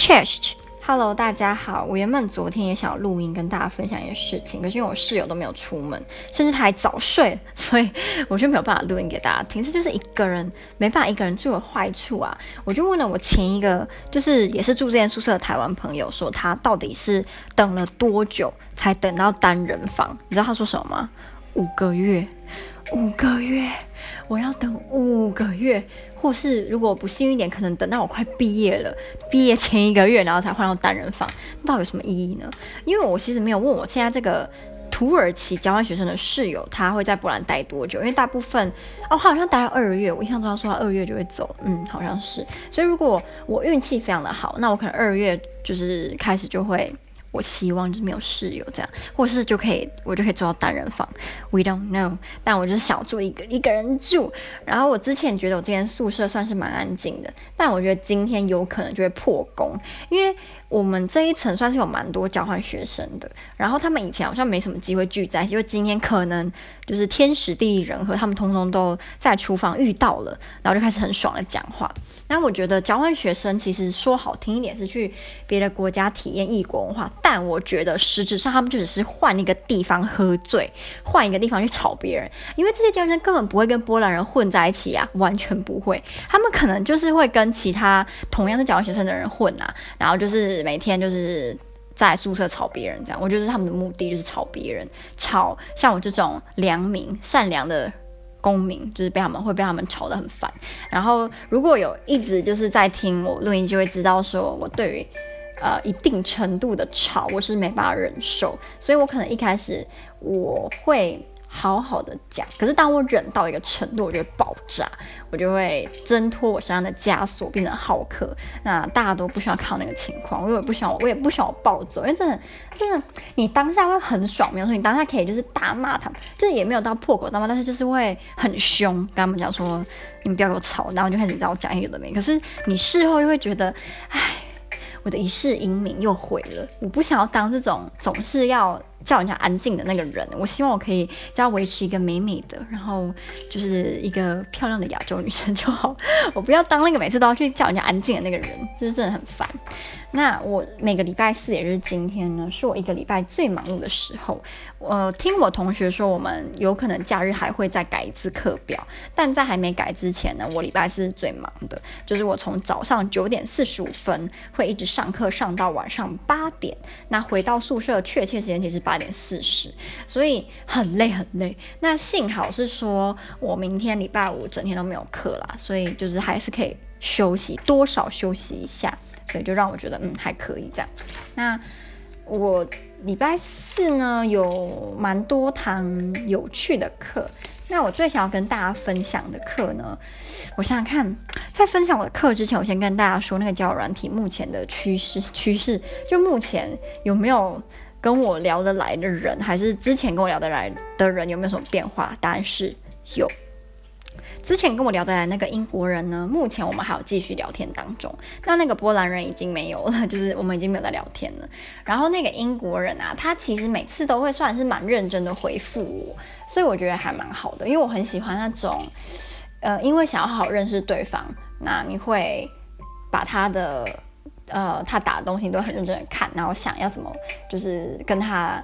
Chest，Hello，大家好。我原本昨天也想要录音跟大家分享一件事情，可是因为我室友都没有出门，甚至他还早睡，所以我就没有办法录音给大家听。这就是一个人没办法一个人住的坏处啊！我就问了我前一个，就是也是住这间宿舍的台湾朋友，说他到底是等了多久才等到单人房？你知道他说什么吗？五个月，五个月，我要等五个月。或是如果不幸运一点，可能等到我快毕业了，毕业前一个月，然后才换到单人房，那到底有什么意义呢？因为我其实没有问我现在这个土耳其交换学生的室友，他会在波兰待多久？因为大部分哦，他好像待了二月，我印象中他说他二月就会走，嗯，好像是。所以如果我运气非常的好，那我可能二月就是开始就会。我希望就是没有室友这样，或是就可以我就可以住到单人房。We don't know，但我就是想住一个一个人住。然后我之前觉得我这间宿舍算是蛮安静的，但我觉得今天有可能就会破功，因为。我们这一层算是有蛮多交换学生的，然后他们以前好像没什么机会聚在一起，因为今天可能就是天时地利人和，他们通通都在厨房遇到了，然后就开始很爽的讲话。那我觉得交换学生其实说好听一点是去别的国家体验异国文化，但我觉得实质上他们就只是换一个地方喝醉，换一个地方去吵别人，因为这些交换生根本不会跟波兰人混在一起啊，完全不会，他们可能就是会跟其他同样是交换学生的人混啊，然后就是。每天就是在宿舍吵别人，这样，我觉得他们的目的就是吵别人，吵像我这种良民、善良的公民，就是被他们会被他们吵得很烦。然后如果有一直就是在听我录音，就会知道说我对于呃一定程度的吵，我是没办法忍受，所以我可能一开始我会。好好的讲，可是当我忍到一个程度，我就会爆炸，我就会挣脱我身上的枷锁，变成浩克。那大家都不需要看到那个情况，我也不想，我也不想我暴走，因为真的，真的，你当下会很爽，没有说你当下可以就是大骂他们，就是也没有到破口大骂，但是就是会很凶，跟他们讲说你们不要给我吵，然后就开始让我讲一个都没。可是你事后又会觉得，唉，我的一世英名又毁了。我不想要当这种总是要。叫人家安静的那个人，我希望我可以只要维持一个美美的，然后就是一个漂亮的亚洲女生就好。我不要当那个每次都要去叫人家安静的那个人，就是真的很烦。那我每个礼拜四，也是今天呢，是我一个礼拜最忙碌的时候。我听我同学说，我们有可能假日还会再改一次课表，但在还没改之前呢，我礼拜四是最忙的，就是我从早上九点四十五分会一直上课上到晚上八点，那回到宿舍确切时间其实八点四十，所以很累很累。那幸好是说我明天礼拜五整天都没有课啦，所以就是还是可以休息，多少休息一下。所以就让我觉得嗯还可以这样。那我礼拜四呢有蛮多堂有趣的课。那我最想要跟大家分享的课呢，我想想看，在分享我的课之前，我先跟大家说那个交友软体目前的趋势趋势。就目前有没有跟我聊得来的人，还是之前跟我聊得来的人有没有什么变化？答案是有。之前跟我聊得来那个英国人呢，目前我们还有继续聊天当中。那那个波兰人已经没有了，就是我们已经没有在聊天了。然后那个英国人啊，他其实每次都会算是蛮认真的回复我，所以我觉得还蛮好的，因为我很喜欢那种，呃，因为想要好好认识对方，那你会把他的，呃，他打的东西你都很认真的看，然后想要怎么就是跟他。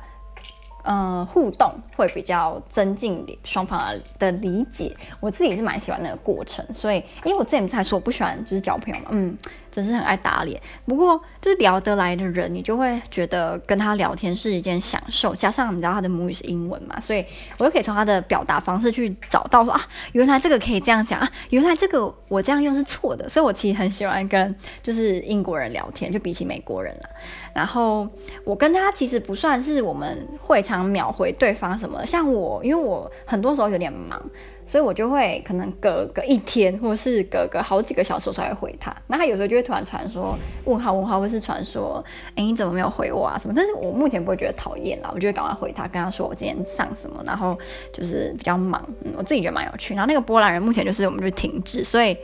呃，互动会比较增进双方的理解，我自己是蛮喜欢那个过程，所以，因为我之前才说我不喜欢就是交朋友嘛，嗯。真是很爱打脸，不过就是聊得来的人，你就会觉得跟他聊天是一件享受。加上你知道他的母语是英文嘛，所以我就可以从他的表达方式去找到说啊，原来这个可以这样讲啊，原来这个我这样用是错的。所以我其实很喜欢跟就是英国人聊天，就比起美国人了。然后我跟他其实不算是我们会常秒回对方什么，像我，因为我很多时候有点忙。所以我就会可能隔个一天，或是隔个好几个小时我才会回他。那他有时候就会突然传说问号问号，或是传说哎，你怎么没有回我啊什么？但是我目前不会觉得讨厌啦，我就会赶快回他，跟他说我今天上什么，然后就是比较忙，嗯，我自己觉得蛮有趣。然后那个波兰人目前就是我们就停滞，所以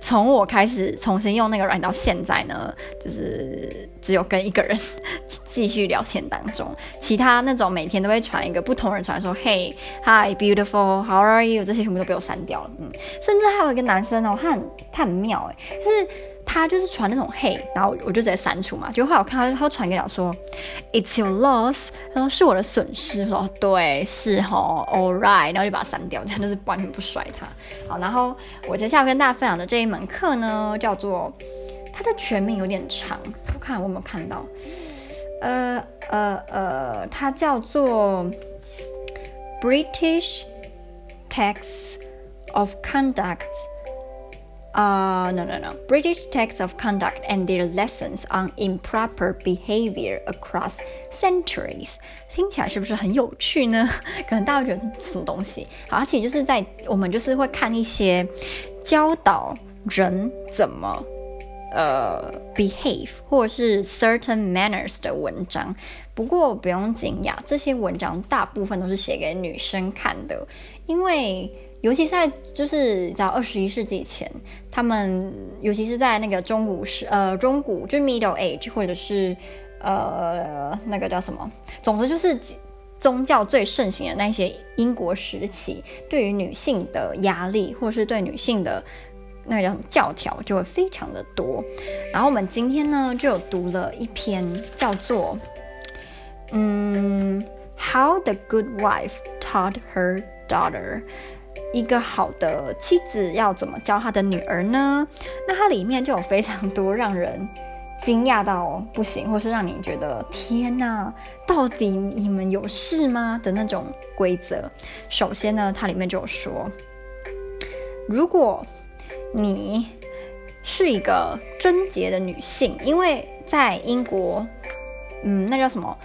从我开始重新用那个软到现在呢，就是只有跟一个人继续聊天当中，其他那种每天都会传一个不同人传说，Hey, Hi, beautiful, how are you? 有这些全部都被我删掉了，嗯，甚至还有一个男生哦，他很他很妙诶，就是他就是传那种嘿，然后我就直接删除嘛。结果后来我看他他传给我说，It's your loss，他说是我的损失。我说对，是哦，All right，然后就把他删掉，这样就是完全不甩他。好，然后我接下来跟大家分享的这一门课呢，叫做它的全名有点长，我看我有没有看到，呃呃呃，它叫做 British Texts of Conduct。啊、uh，no no no，British texts of conduct and their lessons on improper behavior across centuries，听起来是不是很有趣呢？可能大家会觉得什么东西？好，而且就是在我们就是会看一些教导人怎么 呃 behave 或者是 certain manners 的文章。不过不用惊讶，这些文章大部分都是写给女生看的，因为。尤其是在就是在二十一世纪前，他们尤其是在那个中古时呃中古就 Middle Age 或者是呃那个叫什么，总之就是宗教最盛行的那些英国时期，对于女性的压力或者是对女性的那个叫教条就会非常的多。然后我们今天呢就有读了一篇叫做嗯 How the Good Wife Taught Her Daughter。一个好的妻子要怎么教她的女儿呢？那它里面就有非常多让人惊讶到不行，或是让你觉得天哪，到底你们有事吗的那种规则。首先呢，它里面就有说，如果你是一个贞洁的女性，因为在英国，嗯，那叫什么？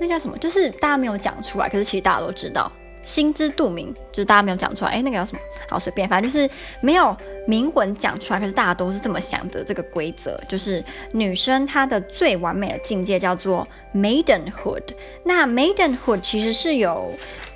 那叫什么？就是大家没有讲出来，可是其实大家都知道。心知肚明，就是大家没有讲出来，哎，那个叫什么？好，随便，反正就是没有明文讲出来，可是大家都是这么想的。这个规则就是女生她的最完美的境界叫做 maidenhood。那 maidenhood 其实是有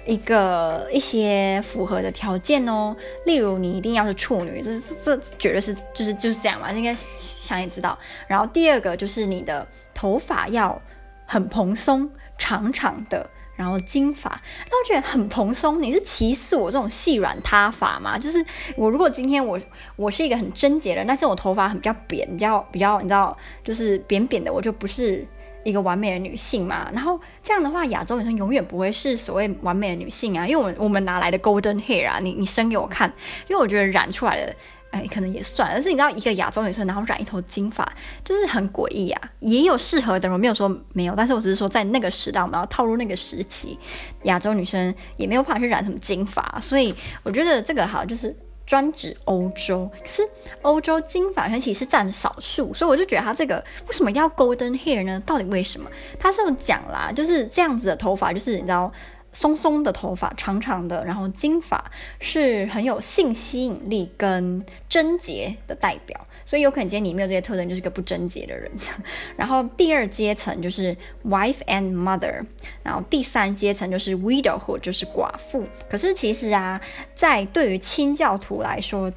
一个一些符合的条件哦，例如你一定要是处女，这这这绝对是就是就是这样嘛，应该想也知道。然后第二个就是你的头发要很蓬松，长长的。然后金发，那我觉得很蓬松。你是歧视我这种细软塌发吗？就是我如果今天我我是一个很贞洁的，但是我头发很比较扁，比较比较，你知道，就是扁扁的，我就不是一个完美的女性嘛。然后这样的话，亚洲女生永远不会是所谓完美的女性啊，因为我们我们哪来的 golden hair 啊？你你生给我看，因为我觉得染出来的。哎，可能也算，但是你知道，一个亚洲女生然后染一头金发，就是很诡异啊。也有适合的，我没有说没有，但是我只是说在那个时代，我们要套入那个时期，亚洲女生也没有办法去染什么金发，所以我觉得这个好就是专指欧洲。可是欧洲金发其实是占少数，所以我就觉得它这个为什么要 golden hair 呢？到底为什么？他是有讲啦，就是这样子的头发，就是你知道。松松的头发，长长的，然后金发是很有性吸引力跟贞洁的代表，所以有可能今天你没有这些特征，就是个不贞洁的人。然后第二阶层就是 wife and mother，然后第三阶层就是 widowhood，就是寡妇。可是其实啊，在对于清教徒来说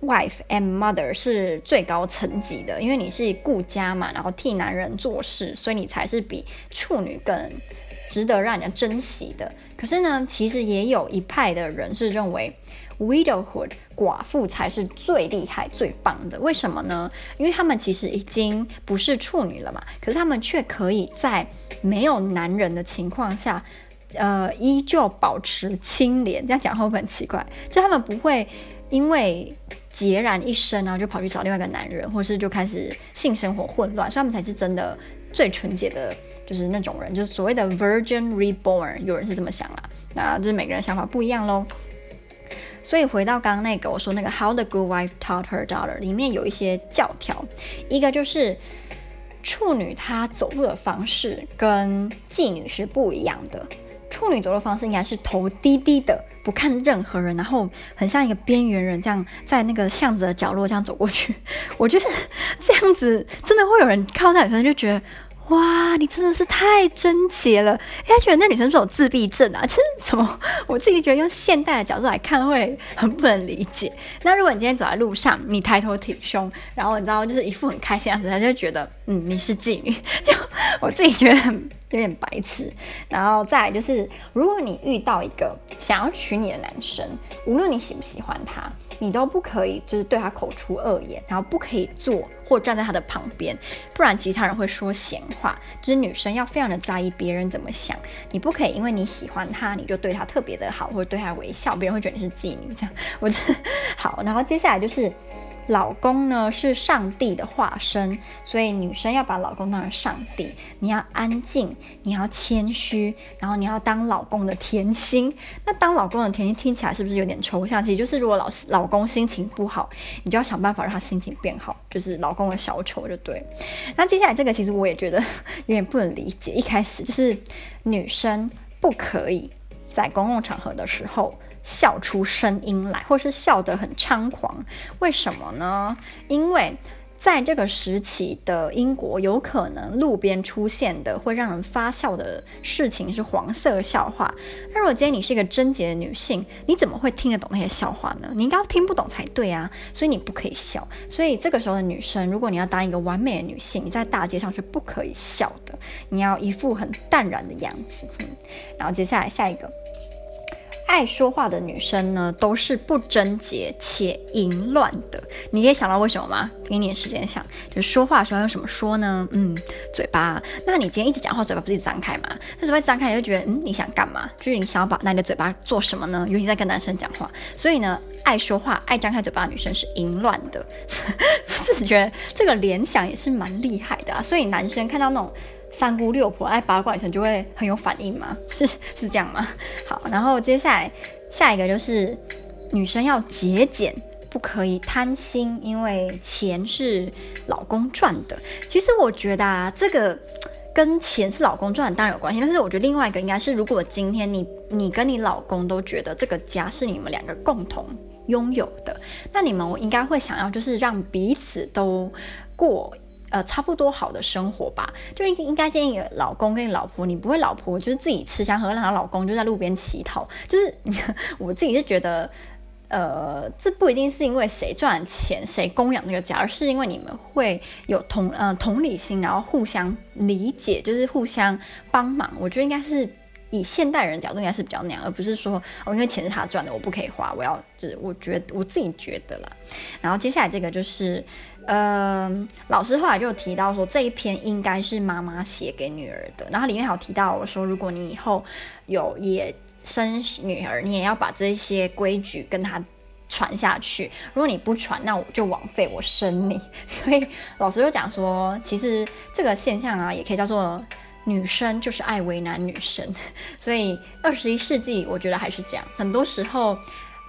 ，wife and mother 是最高层级的，因为你是顾家嘛，然后替男人做事，所以你才是比处女更。值得让人家珍惜的，可是呢，其实也有一派的人是认为，widowhood 寡妇才是最厉害、最棒的。为什么呢？因为他们其实已经不是处女了嘛，可是他们却可以在没有男人的情况下，呃，依旧保持清廉。这样讲会不会很奇怪？就他们不会因为孑然一身，然后就跑去找另外一个男人，或是就开始性生活混乱，所以他们才是真的最纯洁的。就是那种人，就是所谓的 Virgin Reborn，有人是这么想啦，那就是每个人想法不一样喽。所以回到刚刚那个，我说那个 How the Good Wife Taught Her Daughter 里面有一些教条，一个就是处女她走路的方式跟妓女是不一样的。处女走路方式应该是头低低的，不看任何人，然后很像一个边缘人这样，在那个巷子的角落这样走过去。我觉得这样子真的会有人看到那女生就觉得。哇，你真的是太贞洁了！他觉得那女生是有自闭症啊？其实什么？我自己觉得用现代的角度来看会很不能理解。那如果你今天走在路上，你抬头挺胸，然后你知道就是一副很开心样子，他就觉得嗯，你是妓女。就我自己觉得很有点白痴。然后再来就是，如果你遇到一个想要娶你的男生，无论你喜不喜欢他，你都不可以就是对他口出恶言，然后不可以坐或站在他的旁边，不然其他人会说闲话。就是女生要非常的在意别人怎么想，你不可以因为你喜欢他，你就对他特别的好，或者对他微笑，别人会觉得你是妓女这样。我觉得好，然后接下来就是。老公呢是上帝的化身，所以女生要把老公当成上帝。你要安静，你要谦虚，然后你要当老公的甜心。那当老公的甜心听起来是不是有点抽象？其实就是如果老老公心情不好，你就要想办法让他心情变好，就是老公的小丑就对。那接下来这个其实我也觉得有点不能理解。一开始就是女生不可以在公共场合的时候。笑出声音来，或是笑得很猖狂，为什么呢？因为在这个时期的英国，有可能路边出现的会让人发笑的事情是黄色笑话。那如果今天你是一个贞洁的女性，你怎么会听得懂那些笑话呢？你应该听不懂才对啊，所以你不可以笑。所以这个时候的女生，如果你要当一个完美的女性，你在大街上是不可以笑的，你要一副很淡然的样子。嗯，然后接下来下一个。爱说话的女生呢，都是不贞洁且淫乱的。你可以想到为什么吗？给你点时间想。就是说话的时候用什么说呢？嗯，嘴巴。那你今天一直讲话，嘴巴不是一直张开吗？那嘴巴张开，你就觉得，嗯，你想干嘛？就是你想要把那你的嘴巴做什么呢？尤其在跟男生讲话。所以呢，爱说话、爱张开嘴巴的女生是淫乱的。不是觉得这个联想也是蛮厉害的啊。所以男生看到那种。三姑六婆爱八卦女生就会很有反应吗？是是这样吗？好，然后接下来下一个就是女生要节俭，不可以贪心，因为钱是老公赚的。其实我觉得啊，这个跟钱是老公赚当然有关系，但是我觉得另外一个应该是，如果今天你你跟你老公都觉得这个家是你们两个共同拥有的，那你们应该会想要就是让彼此都过。呃，差不多好的生活吧，就应应该建议老公跟你老婆，你不会老婆就是自己吃香喝辣，老公就在路边乞讨。就是 我自己是觉得，呃，这不一定是因为谁赚钱谁供养那个家，而是因为你们会有同呃同理心，然后互相理解，就是互相帮忙。我觉得应该是以现代人角度应该是比较那样，而不是说哦，因为钱是他赚的，我不可以花，我要就是我觉得我自己觉得啦。然后接下来这个就是。嗯，老师后来就提到说，这一篇应该是妈妈写给女儿的。然后里面还有提到我说，如果你以后有也生女儿，你也要把这些规矩跟她传下去。如果你不传，那我就枉费我生你。所以老师就讲说，其实这个现象啊，也可以叫做女生就是爱为难女生。所以二十一世纪，我觉得还是这样，很多时候。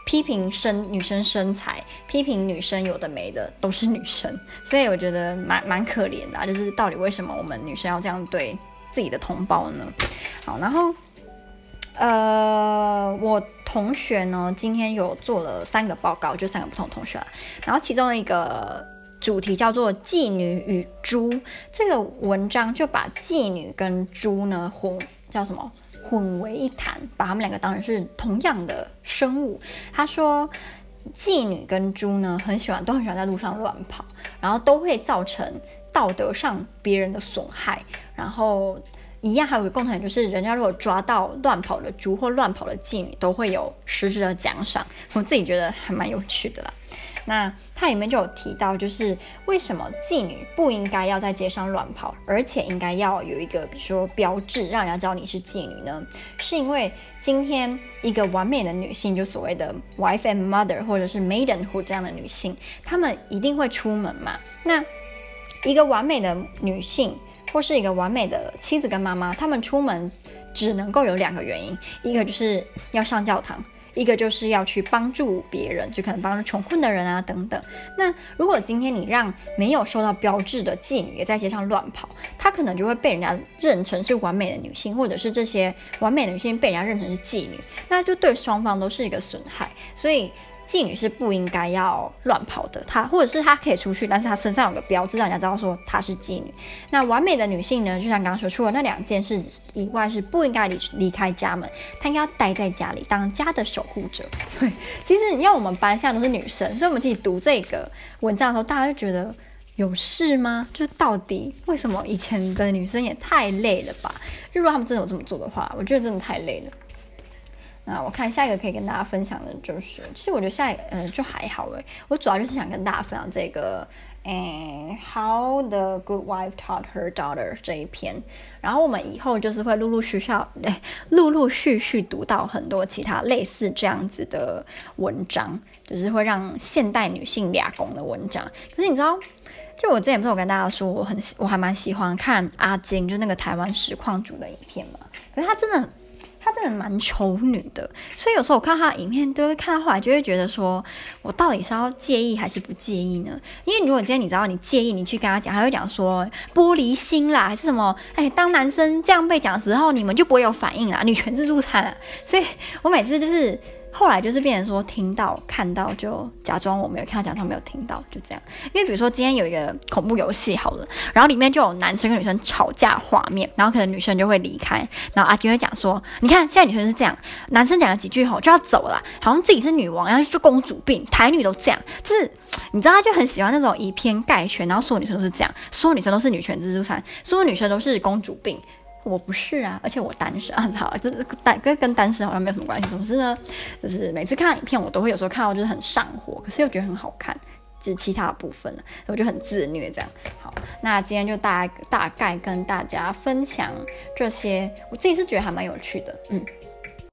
批评身女生身材，批评女生有的没的都是女生，所以我觉得蛮蛮可怜的啊，就是到底为什么我们女生要这样对自己的同胞呢？好，然后呃，我同学呢今天有做了三个报告，就三个不同同学，然后其中一个主题叫做“妓女与猪”，这个文章就把妓女跟猪呢混叫什么？混为一谈，把他们两个当成是同样的生物。他说，妓女跟猪呢，很喜欢，都很喜欢在路上乱跑，然后都会造成道德上别人的损害。然后一样，还有一个共同点就是，人家如果抓到乱跑的猪或乱跑的妓女，都会有实质的奖赏。我自己觉得还蛮有趣的啦。那它里面就有提到，就是为什么妓女不应该要在街上乱跑，而且应该要有一个，比如说标志，让人家知道你是妓女呢？是因为今天一个完美的女性，就所谓的 wife and mother，或者是 maidenhood 这样的女性，她们一定会出门嘛？那一个完美的女性，或是一个完美的妻子跟妈妈，她们出门只能够有两个原因，一个就是要上教堂。一个就是要去帮助别人，就可能帮助穷困的人啊等等。那如果今天你让没有受到标志的妓女也在街上乱跑，她可能就会被人家认成是完美的女性，或者是这些完美的女性被人家认成是妓女，那就对双方都是一个损害。所以。妓女是不应该要乱跑的，她或者是她可以出去，但是她身上有个标志，让人家知道说她是妓女。那完美的女性呢？就像刚刚说，除了那两件事以外，是不应该离离开家门，她应该要待在家里当家的守护者。对，其实你要我们班现在都是女生，所以我们自己读这个文章的时候，大家就觉得有事吗？就是到底为什么以前的女生也太累了吧？如果他们真的有这么做的话，我觉得真的太累了。那我看下一个可以跟大家分享的就是，其实我觉得下一个嗯、就还好诶，我主要就是想跟大家分享这个。嗯，How the Good Wife Taught Her Daughter 这一篇，然后我们以后就是会陆陆续续，哎，陆陆续续读到很多其他类似这样子的文章，就是会让现代女性俩攻的文章。可是你知道，就我之前不是有跟大家说，我很我还蛮喜欢看阿金，就那个台湾实况主的影片嘛。可是他真的。丑女的，所以有时候我看她影片，都会看到后来就会觉得说，我到底是要介意还是不介意呢？因为如果今天你知道你介意，你去跟她讲，她会讲说玻璃心啦，还是什么？哎，当男生这样被讲的时候，你们就不会有反应啦，女权自助餐。所以我每次就是。后来就是变成说，听到看到就假装我没有看到，假装没有听到，就这样。因为比如说今天有一个恐怖游戏好了，然后里面就有男生跟女生吵架画面，然后可能女生就会离开，然后阿金会讲说：“你看现在女生是这样，男生讲了几句后就要走了，好像自己是女王，然后是公主病，台女都这样，就是你知道他就很喜欢那种以偏概全，然后所有女生都是这样，所有女生都是女权自助餐，所有女生都是公主病。”我不是啊，而且我单身啊，好，这 单跟跟单身好像没有什么关系。总之呢，就是每次看影片，我都会有时候看到就是很上火，可是又觉得很好看，就是其他部分呢，我就很自虐这样。好，那今天就大大概跟大家分享这些，我自己是觉得还蛮有趣的，嗯。